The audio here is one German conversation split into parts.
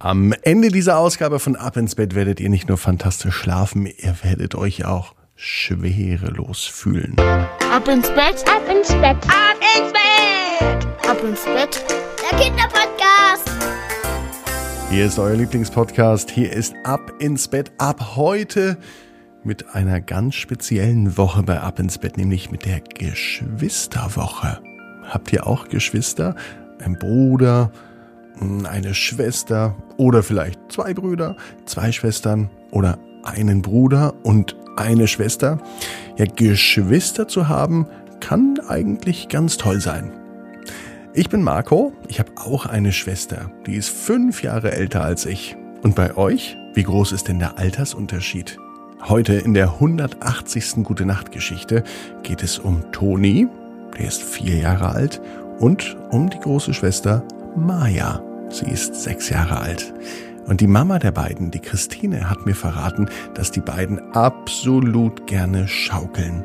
Am Ende dieser Ausgabe von Ab ins Bett werdet ihr nicht nur fantastisch schlafen, ihr werdet euch auch schwerelos fühlen. Ab ins Bett, ab ins Bett, ab ins Bett, ab ins Bett, der Kinderpodcast. Hier ist euer Lieblingspodcast, hier ist Ab ins Bett ab heute mit einer ganz speziellen Woche bei Ab ins Bett, nämlich mit der Geschwisterwoche. Habt ihr auch Geschwister? Ein Bruder, eine Schwester oder vielleicht zwei Brüder, zwei Schwestern oder einen Bruder und eine Schwester. Ja, Geschwister zu haben, kann eigentlich ganz toll sein. Ich bin Marco, ich habe auch eine Schwester, die ist fünf Jahre älter als ich. Und bei euch, wie groß ist denn der Altersunterschied? Heute in der 180. Gute Nacht Geschichte geht es um Toni, der ist vier Jahre alt, und um die große Schwester Maya. Sie ist sechs Jahre alt. Und die Mama der beiden, die Christine, hat mir verraten, dass die beiden absolut gerne schaukeln.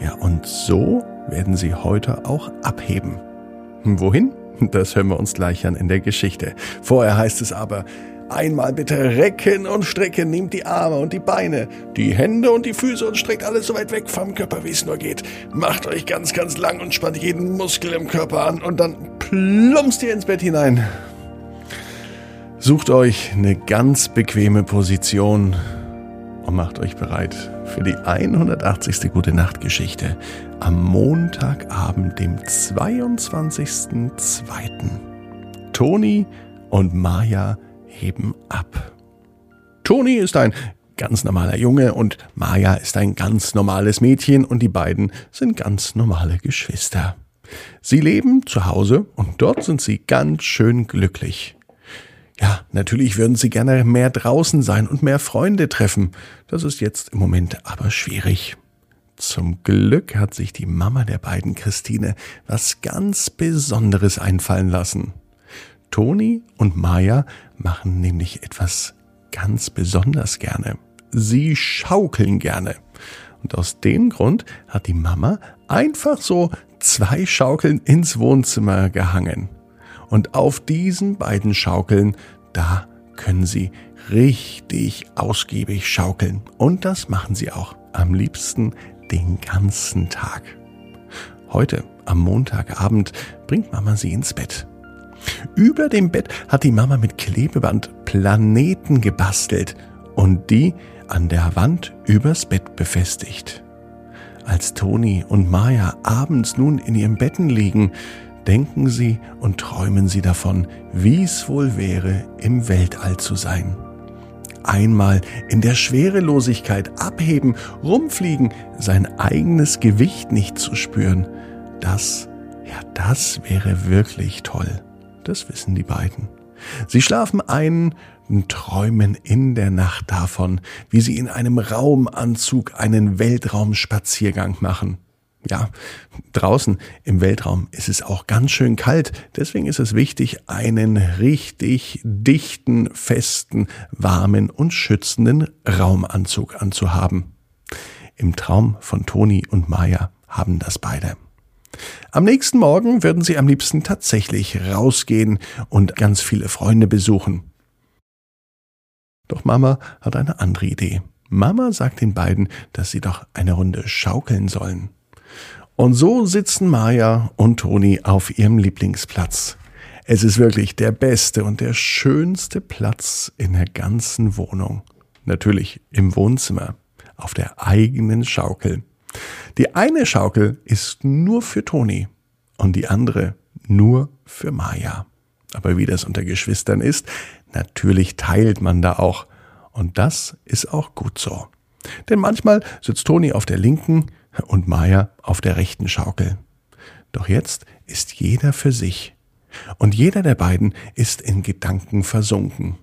Ja, und so werden sie heute auch abheben. Wohin? Das hören wir uns gleich an in der Geschichte. Vorher heißt es aber, Einmal bitte recken und strecken, nehmt die Arme und die Beine, die Hände und die Füße und streckt alles so weit weg vom Körper, wie es nur geht. Macht euch ganz, ganz lang und spannt jeden Muskel im Körper an und dann plumpst ihr ins Bett hinein. Sucht euch eine ganz bequeme Position und macht euch bereit für die 180. Gute Nacht Geschichte am Montagabend, dem 22.02. Toni und Maya heben ab. Toni ist ein ganz normaler Junge und Maya ist ein ganz normales Mädchen und die beiden sind ganz normale Geschwister. Sie leben zu Hause und dort sind sie ganz schön glücklich. Ja, natürlich würden sie gerne mehr draußen sein und mehr Freunde treffen. Das ist jetzt im Moment aber schwierig. Zum Glück hat sich die Mama der beiden Christine was ganz Besonderes einfallen lassen. Toni und Maya machen nämlich etwas ganz besonders gerne. Sie schaukeln gerne. Und aus dem Grund hat die Mama einfach so zwei Schaukeln ins Wohnzimmer gehangen. Und auf diesen beiden Schaukeln, da können Sie richtig ausgiebig schaukeln. Und das machen Sie auch am liebsten den ganzen Tag. Heute, am Montagabend, bringt Mama Sie ins Bett. Über dem Bett hat die Mama mit Klebeband Planeten gebastelt und die an der Wand übers Bett befestigt. Als Toni und Maya abends nun in ihrem Betten liegen, denken sie und träumen sie davon, wie es wohl wäre, im Weltall zu sein. Einmal in der Schwerelosigkeit abheben, rumfliegen, sein eigenes Gewicht nicht zu spüren, das, ja, das wäre wirklich toll. Das wissen die beiden. Sie schlafen ein und träumen in der Nacht davon, wie sie in einem Raumanzug einen Weltraumspaziergang machen. Ja, draußen im Weltraum ist es auch ganz schön kalt, deswegen ist es wichtig, einen richtig dichten, festen, warmen und schützenden Raumanzug anzuhaben. Im Traum von Toni und Maya haben das beide. Am nächsten Morgen würden sie am liebsten tatsächlich rausgehen und ganz viele Freunde besuchen. Doch Mama hat eine andere Idee. Mama sagt den beiden, dass sie doch eine Runde schaukeln sollen. Und so sitzen Maya und Toni auf ihrem Lieblingsplatz. Es ist wirklich der beste und der schönste Platz in der ganzen Wohnung. Natürlich im Wohnzimmer, auf der eigenen Schaukel. Die eine Schaukel ist nur für Toni und die andere nur für Maya. Aber wie das unter Geschwistern ist, natürlich teilt man da auch. Und das ist auch gut so. Denn manchmal sitzt Toni auf der linken, und Maya auf der rechten Schaukel. Doch jetzt ist jeder für sich, und jeder der beiden ist in Gedanken versunken.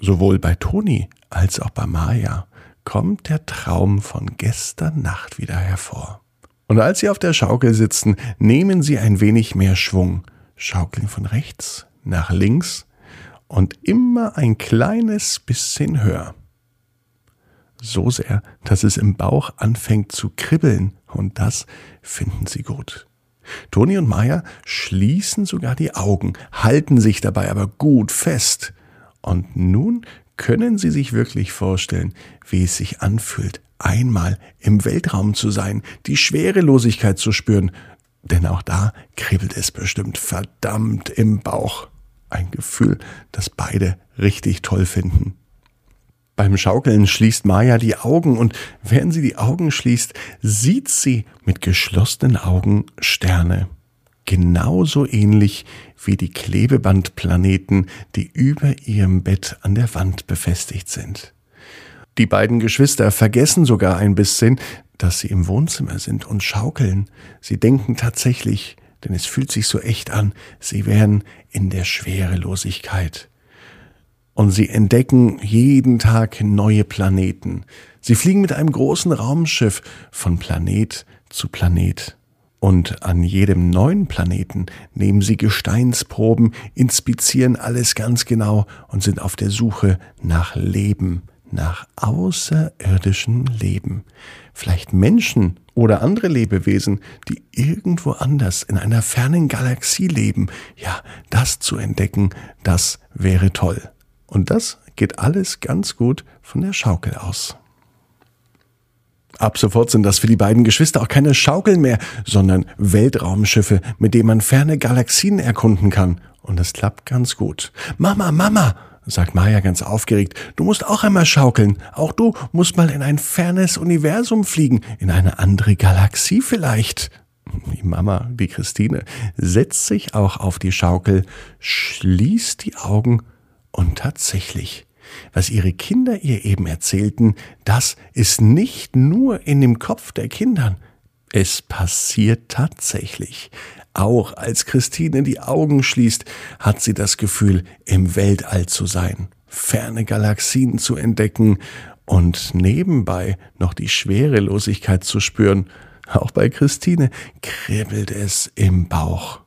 Sowohl bei Toni als auch bei Maya kommt der Traum von gestern Nacht wieder hervor. Und als sie auf der Schaukel sitzen, nehmen sie ein wenig mehr Schwung, schaukeln von rechts nach links und immer ein kleines bisschen höher so sehr, dass es im Bauch anfängt zu kribbeln, und das finden sie gut. Toni und Maya schließen sogar die Augen, halten sich dabei aber gut fest, Und nun können Sie sich wirklich vorstellen, wie es sich anfühlt, einmal im Weltraum zu sein, die Schwerelosigkeit zu spüren, denn auch da kribbelt es bestimmt verdammt im Bauch. Ein Gefühl, das beide richtig toll finden. Beim Schaukeln schließt Maya die Augen und während sie die Augen schließt, sieht sie mit geschlossenen Augen Sterne. Genauso ähnlich wie die Klebebandplaneten, die über ihrem Bett an der Wand befestigt sind. Die beiden Geschwister vergessen sogar ein bisschen, dass sie im Wohnzimmer sind und schaukeln. Sie denken tatsächlich, denn es fühlt sich so echt an, sie wären in der Schwerelosigkeit. Und sie entdecken jeden Tag neue Planeten. Sie fliegen mit einem großen Raumschiff von Planet zu Planet. Und an jedem neuen Planeten nehmen sie Gesteinsproben, inspizieren alles ganz genau und sind auf der Suche nach Leben, nach außerirdischem Leben. Vielleicht Menschen oder andere Lebewesen, die irgendwo anders in einer fernen Galaxie leben. Ja, das zu entdecken, das wäre toll. Und das geht alles ganz gut von der Schaukel aus. Ab sofort sind das für die beiden Geschwister auch keine Schaukeln mehr, sondern Weltraumschiffe, mit denen man ferne Galaxien erkunden kann. Und es klappt ganz gut. Mama, Mama, sagt Maya ganz aufgeregt, du musst auch einmal schaukeln. Auch du musst mal in ein fernes Universum fliegen, in eine andere Galaxie vielleicht. Die Mama, die Christine, setzt sich auch auf die Schaukel, schließt die Augen und tatsächlich, was ihre Kinder ihr eben erzählten, das ist nicht nur in dem Kopf der Kindern, es passiert tatsächlich. Auch als Christine die Augen schließt, hat sie das Gefühl, im Weltall zu sein, ferne Galaxien zu entdecken und nebenbei noch die Schwerelosigkeit zu spüren. Auch bei Christine kribbelt es im Bauch.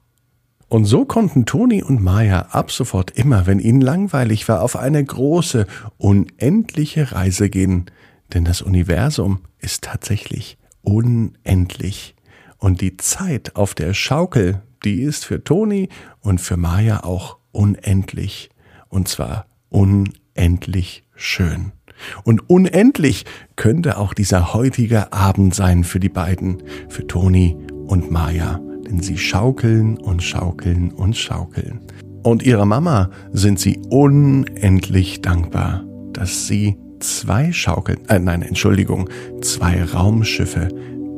Und so konnten Toni und Maya ab sofort immer, wenn ihnen langweilig war, auf eine große, unendliche Reise gehen. Denn das Universum ist tatsächlich unendlich. Und die Zeit auf der Schaukel, die ist für Toni und für Maya auch unendlich. Und zwar unendlich schön. Und unendlich könnte auch dieser heutige Abend sein für die beiden, für Toni und Maya. Denn sie schaukeln und schaukeln und schaukeln. Und ihrer Mama sind sie unendlich dankbar, dass sie zwei Schaukeln, äh, nein, Entschuldigung, zwei Raumschiffe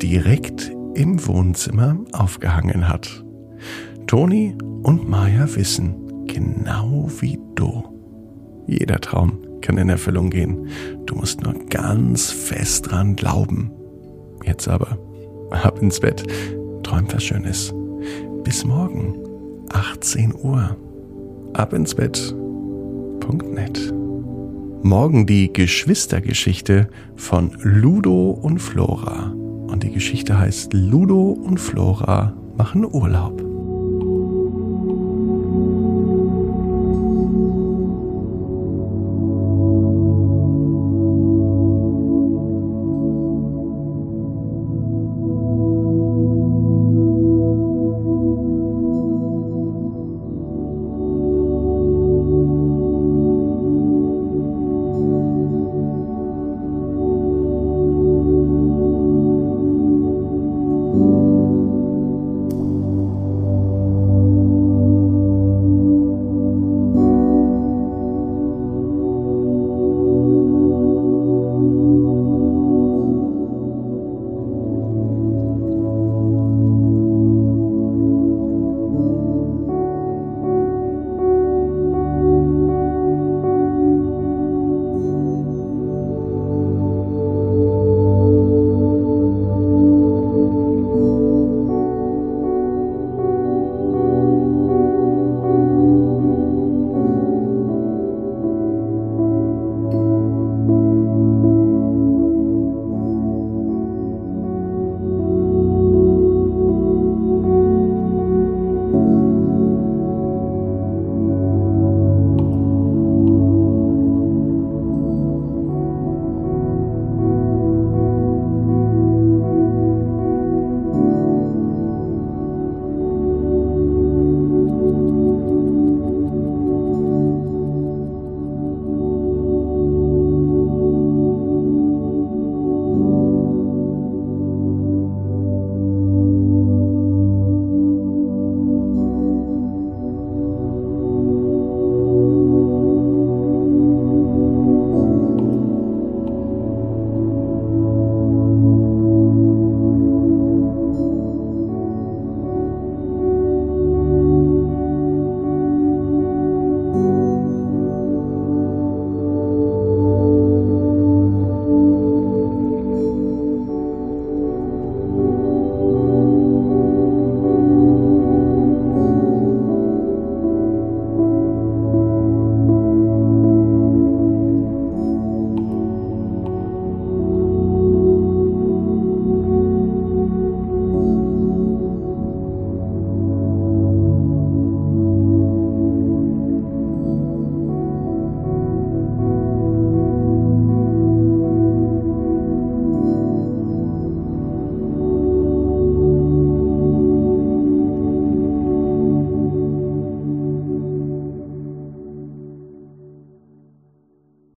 direkt im Wohnzimmer aufgehangen hat. Toni und Maya wissen, genau wie du. Jeder Traum kann in Erfüllung gehen. Du musst nur ganz fest dran glauben. Jetzt aber, ab ins Bett, träum was Schönes. Bis morgen, 18 Uhr. Ab ins Bett.net. Morgen die Geschwistergeschichte von Ludo und Flora. Und die Geschichte heißt Ludo und Flora machen Urlaub.